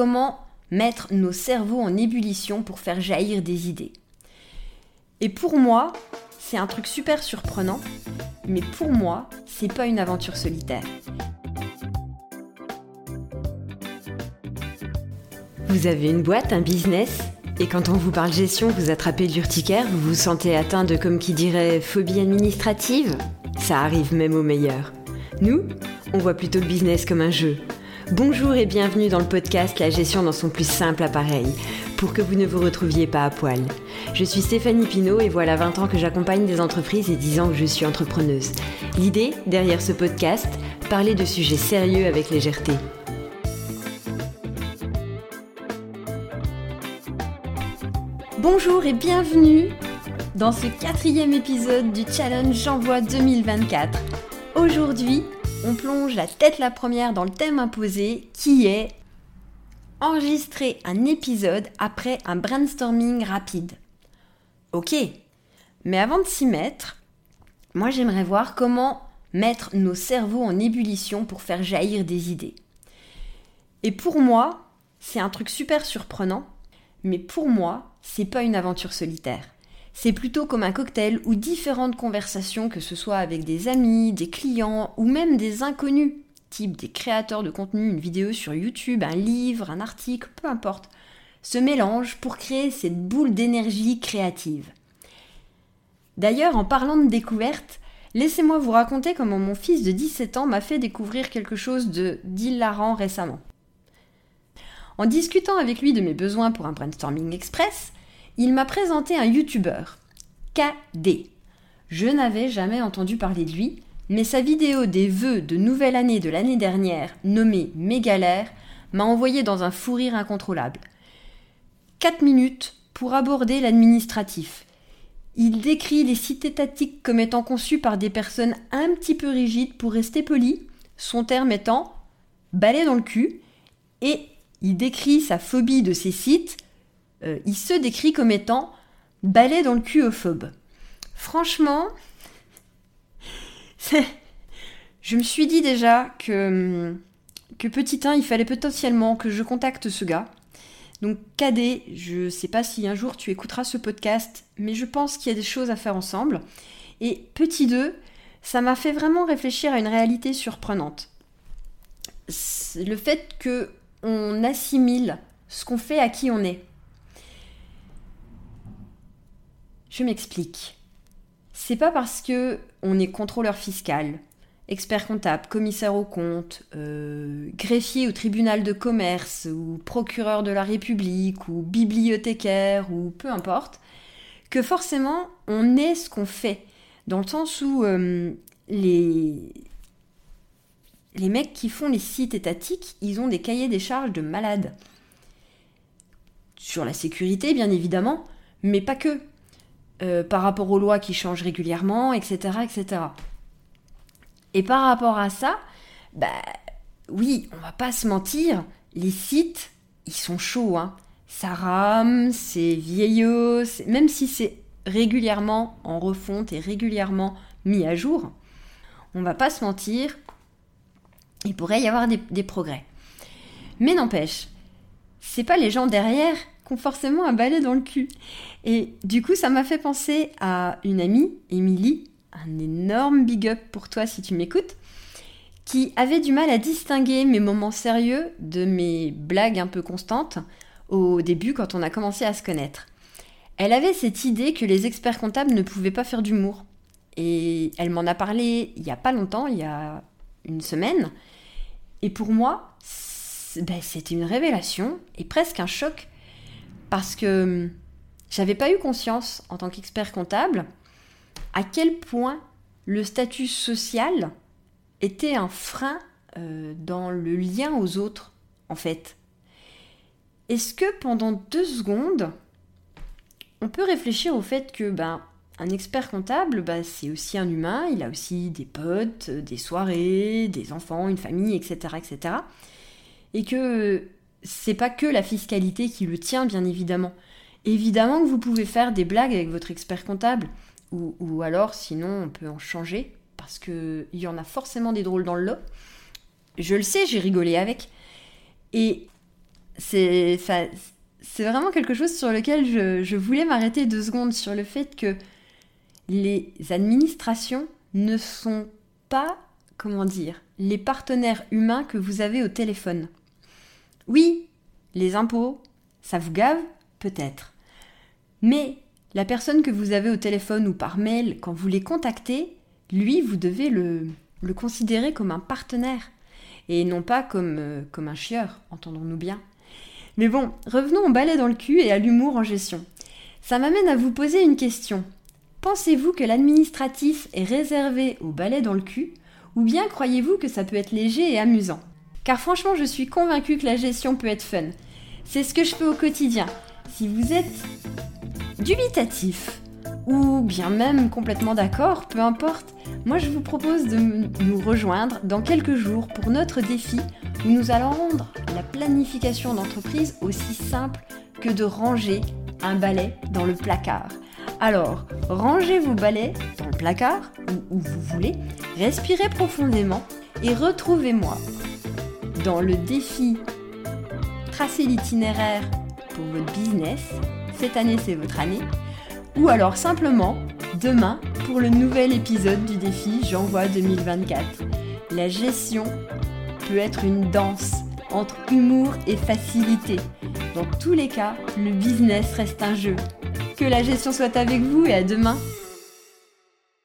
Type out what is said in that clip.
comment mettre nos cerveaux en ébullition pour faire jaillir des idées. Et pour moi, c'est un truc super surprenant, mais pour moi, c'est pas une aventure solitaire. Vous avez une boîte, un business, et quand on vous parle gestion, vous attrapez l'urticaire, vous vous sentez atteint de, comme qui dirait, phobie administrative? Ça arrive même aux meilleurs. Nous, on voit plutôt le business comme un jeu. Bonjour et bienvenue dans le podcast La gestion dans son plus simple appareil, pour que vous ne vous retrouviez pas à poil. Je suis Stéphanie Pinault et voilà 20 ans que j'accompagne des entreprises et 10 ans que je suis entrepreneuse. L'idée, derrière ce podcast, parler de sujets sérieux avec légèreté. Bonjour et bienvenue dans ce quatrième épisode du Challenge J'envoie 2024. Aujourd'hui, on plonge la tête la première dans le thème imposé qui est enregistrer un épisode après un brainstorming rapide. Ok, mais avant de s'y mettre, moi j'aimerais voir comment mettre nos cerveaux en ébullition pour faire jaillir des idées. Et pour moi, c'est un truc super surprenant, mais pour moi, c'est pas une aventure solitaire. C'est plutôt comme un cocktail ou différentes conversations, que ce soit avec des amis, des clients ou même des inconnus, type des créateurs de contenu, une vidéo sur YouTube, un livre, un article, peu importe, se mélangent pour créer cette boule d'énergie créative. D'ailleurs, en parlant de découverte, laissez-moi vous raconter comment mon fils de 17 ans m'a fait découvrir quelque chose de d'hilarant récemment. En discutant avec lui de mes besoins pour un brainstorming express, il m'a présenté un youtubeur, KD. Je n'avais jamais entendu parler de lui, mais sa vidéo des vœux de nouvelle année de l'année dernière, nommée Mégalère, m'a envoyé dans un fou rire incontrôlable. 4 minutes pour aborder l'administratif. Il décrit les sites étatiques comme étant conçus par des personnes un petit peu rigides pour rester poli, son terme étant balai dans le cul, et il décrit sa phobie de ces sites, euh, il se décrit comme étant balai dans le cuophobe. Franchement, je me suis dit déjà que, que petit 1, il fallait potentiellement que je contacte ce gars. Donc KD, je sais pas si un jour tu écouteras ce podcast, mais je pense qu'il y a des choses à faire ensemble. Et petit 2, ça m'a fait vraiment réfléchir à une réalité surprenante. Le fait que on assimile ce qu'on fait à qui on est. Je m'explique. C'est pas parce que on est contrôleur fiscal, expert comptable, commissaire aux comptes, euh, greffier au tribunal de commerce, ou procureur de la République, ou bibliothécaire, ou peu importe, que forcément on est ce qu'on fait. Dans le sens où euh, les, les mecs qui font les sites étatiques, ils ont des cahiers des charges de malades. Sur la sécurité, bien évidemment, mais pas que. Euh, par rapport aux lois qui changent régulièrement, etc., etc. Et par rapport à ça, bah oui, on va pas se mentir, les sites, ils sont chauds, hein. Ça rame, c'est vieillot, même si c'est régulièrement en refonte et régulièrement mis à jour, on va pas se mentir, il pourrait y avoir des, progrès. Mais n'empêche, c'est pas les gens derrière qui ont forcément un balai dans le cul. Et du coup, ça m'a fait penser à une amie, Émilie, un énorme big up pour toi si tu m'écoutes, qui avait du mal à distinguer mes moments sérieux de mes blagues un peu constantes au début quand on a commencé à se connaître. Elle avait cette idée que les experts comptables ne pouvaient pas faire d'humour. Et elle m'en a parlé il y a pas longtemps, il y a une semaine. Et pour moi, ben, c'était une révélation et presque un choc parce que hum, j'avais pas eu conscience en tant qu'expert comptable à quel point le statut social était un frein euh, dans le lien aux autres, en fait. Est-ce que pendant deux secondes, on peut réfléchir au fait que ben, un expert comptable, bah, c'est aussi un humain, il a aussi des potes, des soirées, des enfants, une famille, etc. etc. Et que c'est pas que la fiscalité qui le tient, bien évidemment. Évidemment que vous pouvez faire des blagues avec votre expert comptable, ou, alors sinon on peut en changer, parce qu'il y en a forcément des drôles dans le lot. Je le sais, j'ai rigolé avec. Et c'est c'est vraiment quelque chose sur lequel je, je voulais m'arrêter deux secondes sur le fait que les administrations ne sont pas, comment dire, les partenaires humains que vous avez au téléphone. Oui, les impôts, ça vous gave Peut-être. Mais la personne que vous avez au téléphone ou par mail, quand vous les contactez, lui, vous devez le, considérer comme un partenaire et non pas comme, euh, comme un chieur, entendons-nous bien. Mais bon, revenons au balai dans le cul et à l'humour en gestion. Ça m'amène à vous poser une question. Pensez-vous que l'administratif est réservé au balai dans le cul ou bien croyez-vous que ça peut être léger et amusant? Car franchement, je suis convaincue que la gestion peut être fun. C'est ce que je fais au quotidien. Si vous êtes dubitatif ou bien même complètement d'accord, peu importe, moi je vous propose de nous rejoindre dans quelques jours pour notre défi où nous allons rendre la planification d'entreprise aussi simple que de ranger un balai dans le placard. Alors, rangez vos balais dans le placard ou où vous voulez, respirez profondément et retrouvez-moi dans le défi Tracer l'itinéraire pour votre business. Cette année, c'est votre année. Ou alors simplement demain pour le nouvel épisode du défi J'envoie 2024. La gestion peut être une danse entre humour et facilité. Dans tous les cas, le business reste un jeu. Que la gestion soit avec vous et à demain